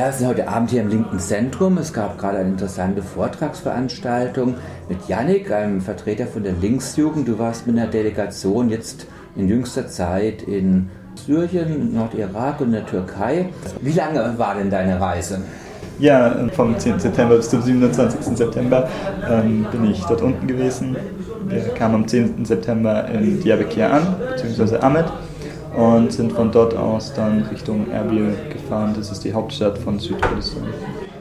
Ja, wir sind heute Abend hier im linken Zentrum. Es gab gerade eine interessante Vortragsveranstaltung mit Yannick, einem Vertreter von der Linksjugend. Du warst mit einer Delegation jetzt in jüngster Zeit in Syrien, Nordirak und in der Türkei. Wie lange war denn deine Reise? Ja, vom 10. September bis zum 27. September ähm, bin ich dort unten gewesen. Wir kamen am 10. September in Diyarbakir an, beziehungsweise Ahmed und sind von dort aus dann Richtung Erbil gefahren. Das ist die Hauptstadt von Südkurdistan.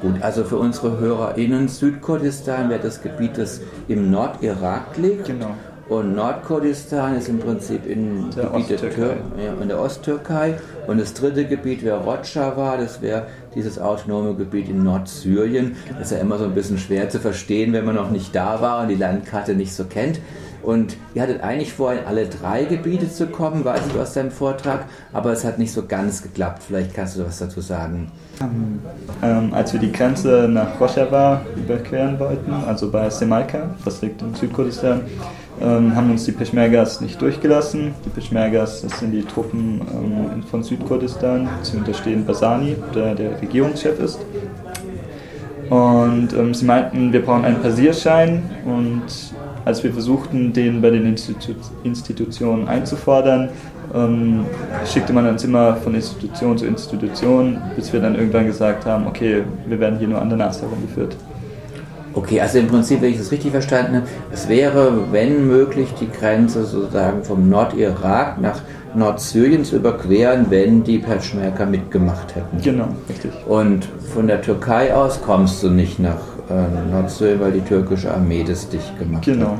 Gut, also für unsere HörerInnen, Südkurdistan wäre das Gebiet, das im Nordirak liegt. Genau. Und Nordkurdistan ist im Prinzip in, der Gebiet der, Osttürkei. ja, in der Osttürkei. Und das dritte Gebiet wäre Rojava, das wäre dieses autonome Gebiet in Nordsyrien. Das ist ja immer so ein bisschen schwer zu verstehen, wenn man noch nicht da war und die Landkarte nicht so kennt. Und ihr hattet eigentlich vor, in alle drei Gebiete zu kommen, weiß ich aus deinem Vortrag, aber es hat nicht so ganz geklappt. Vielleicht kannst du was dazu sagen. Ähm, als wir die Grenze nach Rojava überqueren wollten, also bei Semalka, das liegt in Südkurdistan, ähm, haben uns die Peschmergas nicht durchgelassen. Die Peschmergas, das sind die Truppen ähm, von Südkurdistan. Sie unterstehen Basani, der der Regierungschef ist. Und ähm, sie meinten, wir brauchen einen Passierschein. Und als wir versuchten, den bei den Institu Institutionen einzufordern, ähm, schickte man uns immer von Institution zu Institution, bis wir dann irgendwann gesagt haben, okay, wir werden hier nur an der Nase herumgeführt. Okay, also im Prinzip, wenn ich das richtig verstanden habe, es wäre, wenn möglich, die Grenze sozusagen vom Nordirak nach Nordsyrien zu überqueren, wenn die Peschmerga mitgemacht hätten. Genau, richtig. Und von der Türkei aus kommst du nicht nach äh, Nordsyrien, weil die türkische Armee das dicht gemacht Genau. hat.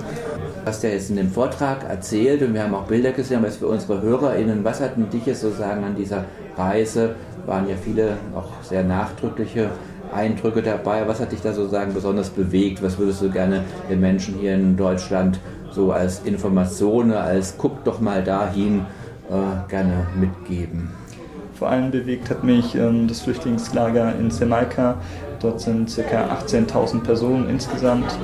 Du hast ja jetzt in dem Vortrag erzählt und wir haben auch Bilder gesehen, aber jetzt für unsere HörerInnen, was hat denn dich jetzt sozusagen an dieser Reise, waren ja viele auch sehr nachdrückliche Eindrücke dabei, was hat dich da sozusagen besonders bewegt? Was würdest du gerne den Menschen hier in Deutschland so als Information, als guck doch mal dahin äh, gerne mitgeben? Vor allem bewegt hat mich ähm, das Flüchtlingslager in Semalka. Dort sind ca. 18.000 Personen insgesamt.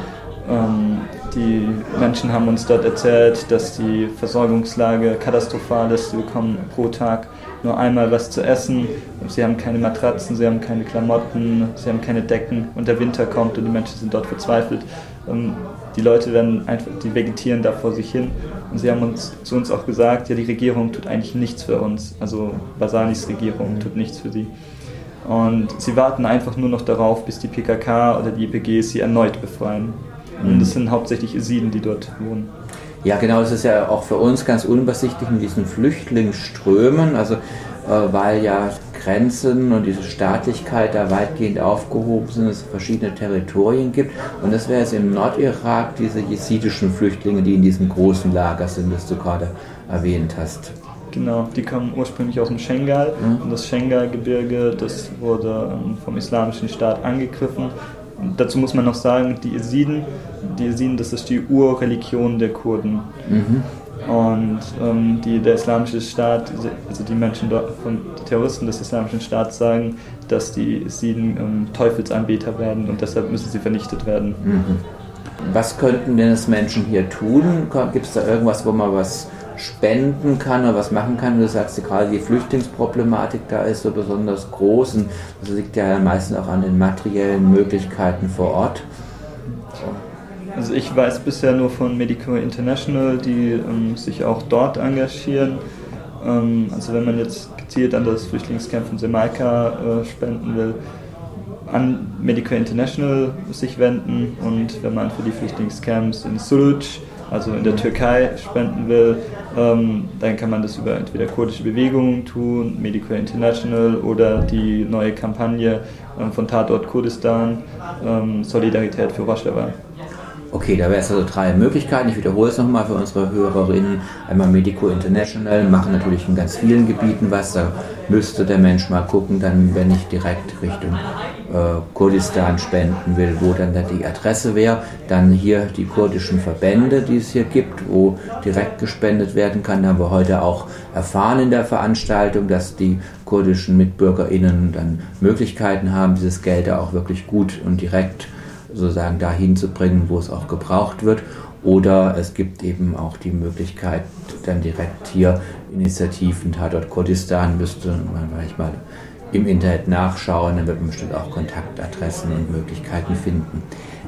Ähm, die Menschen haben uns dort erzählt, dass die Versorgungslage katastrophal ist. Sie bekommen pro Tag nur einmal was zu essen. Sie haben keine Matratzen, sie haben keine Klamotten, sie haben keine Decken und der Winter kommt und die Menschen sind dort verzweifelt. Ähm, die Leute werden einfach, die vegetieren da vor sich hin und sie haben uns zu uns auch gesagt, ja die Regierung tut eigentlich nichts für uns. Also Basanis Regierung tut nichts für sie. Und sie warten einfach nur noch darauf, bis die PKK oder die YPG sie erneut befreien. Und das sind hauptsächlich Jesiden, die dort wohnen. Ja, genau, das ist ja auch für uns ganz unübersichtlich in diesen Flüchtlingsströmen, also äh, weil ja Grenzen und diese Staatlichkeit da weitgehend aufgehoben sind, es verschiedene Territorien gibt. Und das wäre jetzt im Nordirak diese jesidischen Flüchtlinge, die in diesem großen Lager sind, das du gerade erwähnt hast. Genau, die kommen ursprünglich aus dem Schengal Mhm. und das Schengal-Gebirge, das wurde ähm, vom Islamischen Staat angegriffen. Dazu muss man noch sagen, die Jesiden, die Jesiden, das ist die Urreligion der Kurden. Mhm. Und ähm, die, der Islamische Staat, also die Menschen dort, von die Terroristen des Islamischen Staates sagen, dass die Jesiden ähm, Teufelsanbeter werden und deshalb müssen sie vernichtet werden. Mhm. Was könnten denn das Menschen hier tun? Gibt es da irgendwas, wo man was spenden kann oder was machen kann? Du sagst gerade, die Flüchtlingsproblematik da ist so besonders groß und das liegt ja meistens auch an den materiellen Möglichkeiten vor Ort. Also ich weiß bisher nur von Medical International, die ähm, sich auch dort engagieren. Ähm, also wenn man jetzt gezielt an das Flüchtlingscamp von Semalka äh, spenden will, an Medical International sich wenden und wenn man für die Flüchtlingscamps in Suruc, also in der Türkei, spenden will, ähm, dann kann man das über entweder kurdische Bewegungen tun, Medical International oder die neue Kampagne ähm, von Tatort Kurdistan, ähm, Solidarität für Rojava. Okay, da wäre es also drei Möglichkeiten. Ich wiederhole es nochmal für unsere Hörerinnen. Einmal Medico International, machen natürlich in ganz vielen Gebieten was. Da müsste der Mensch mal gucken, dann, wenn ich direkt Richtung äh, Kurdistan spenden will, wo dann da die Adresse wäre. Dann hier die kurdischen Verbände, die es hier gibt, wo direkt gespendet werden kann. Da haben wir heute auch erfahren in der Veranstaltung, dass die kurdischen MitbürgerInnen dann Möglichkeiten haben, dieses Geld da auch wirklich gut und direkt sozusagen dahin zu bringen, wo es auch gebraucht wird. Oder es gibt eben auch die Möglichkeit, dann direkt hier Initiativen, Tatort Kurdistan müsste man vielleicht mal im Internet nachschauen, dann wird man bestimmt auch Kontaktadressen und Möglichkeiten finden.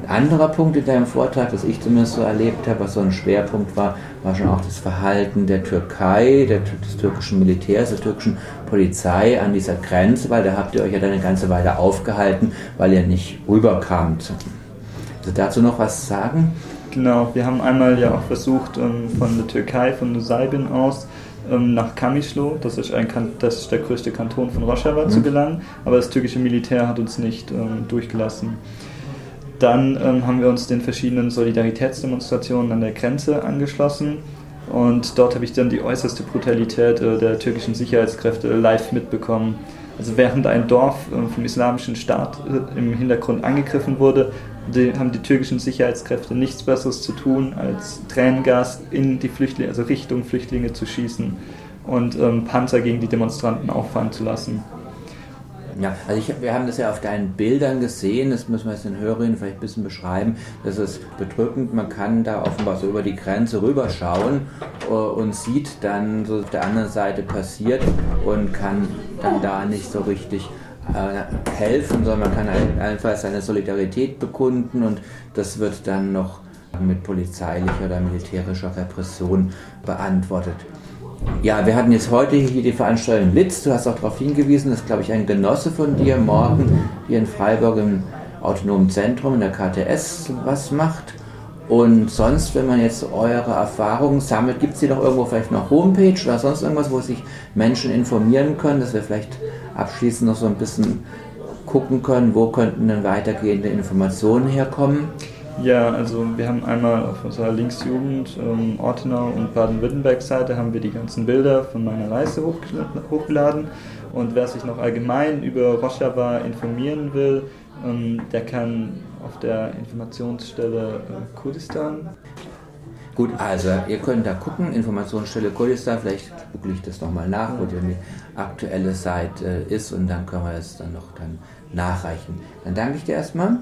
Ein anderer Punkt in deinem Vortrag, das ich zumindest so erlebt habe, was so ein Schwerpunkt war, war schon auch das Verhalten der Türkei, der, des türkischen Militärs, der türkischen Polizei an dieser Grenze, weil da habt ihr euch ja dann eine ganze Weile aufgehalten, weil ihr nicht rüberkamt. Also dazu noch was sagen? Genau, wir haben einmal ja auch versucht, ähm, von der Türkei, von Nusaybin aus, ähm, nach Kamischlo, das ist, ein, das ist der größte Kanton von Rojava, mhm. zu gelangen, aber das türkische Militär hat uns nicht ähm, durchgelassen. Dann ähm, haben wir uns den verschiedenen Solidaritätsdemonstrationen an der Grenze angeschlossen und dort habe ich dann die äußerste Brutalität äh, der türkischen Sicherheitskräfte live mitbekommen. Also während ein Dorf äh, vom islamischen Staat äh, im Hintergrund angegriffen wurde, haben die türkischen Sicherheitskräfte nichts Besseres zu tun, als Tränengas in die Flüchtlinge, also Richtung Flüchtlinge zu schießen und ähm, Panzer gegen die Demonstranten auffahren zu lassen. Ja, also ich, wir haben das ja auf deinen Bildern gesehen, das müssen wir jetzt den Hörerinnen vielleicht ein bisschen beschreiben. Das ist bedrückend, man kann da offenbar so über die Grenze rüberschauen uh, und sieht dann, so auf der anderen Seite passiert und kann dann da nicht so richtig äh, helfen, sondern man kann einfach seine Solidarität bekunden und das wird dann noch mit polizeilicher oder militärischer Repression beantwortet. Ja, wir hatten jetzt heute hier die Veranstaltung Litz. Du hast auch darauf hingewiesen, dass, glaube ich, ein Genosse von dir morgen hier in Freiburg im autonomen Zentrum in der KTS was macht. Und sonst, wenn man jetzt eure Erfahrungen sammelt, gibt es hier noch irgendwo vielleicht noch Homepage oder sonst irgendwas, wo sich Menschen informieren können, dass wir vielleicht abschließend noch so ein bisschen gucken können, wo könnten denn weitergehende Informationen herkommen? Ja, also wir haben einmal auf unserer Linksjugend ähm, Ortenau und Baden-Württemberg-Seite haben wir die ganzen Bilder von meiner Reise hochgeladen und wer sich noch allgemein über Rojava informieren will, ähm, der kann auf der Informationsstelle äh, Kurdistan. Gut, also ihr könnt da gucken, Informationsstelle Kurdistan, vielleicht google ich das nochmal nach, wo die aktuelle Seite ist und dann können wir es dann noch dann nachreichen. Dann danke ich dir erstmal.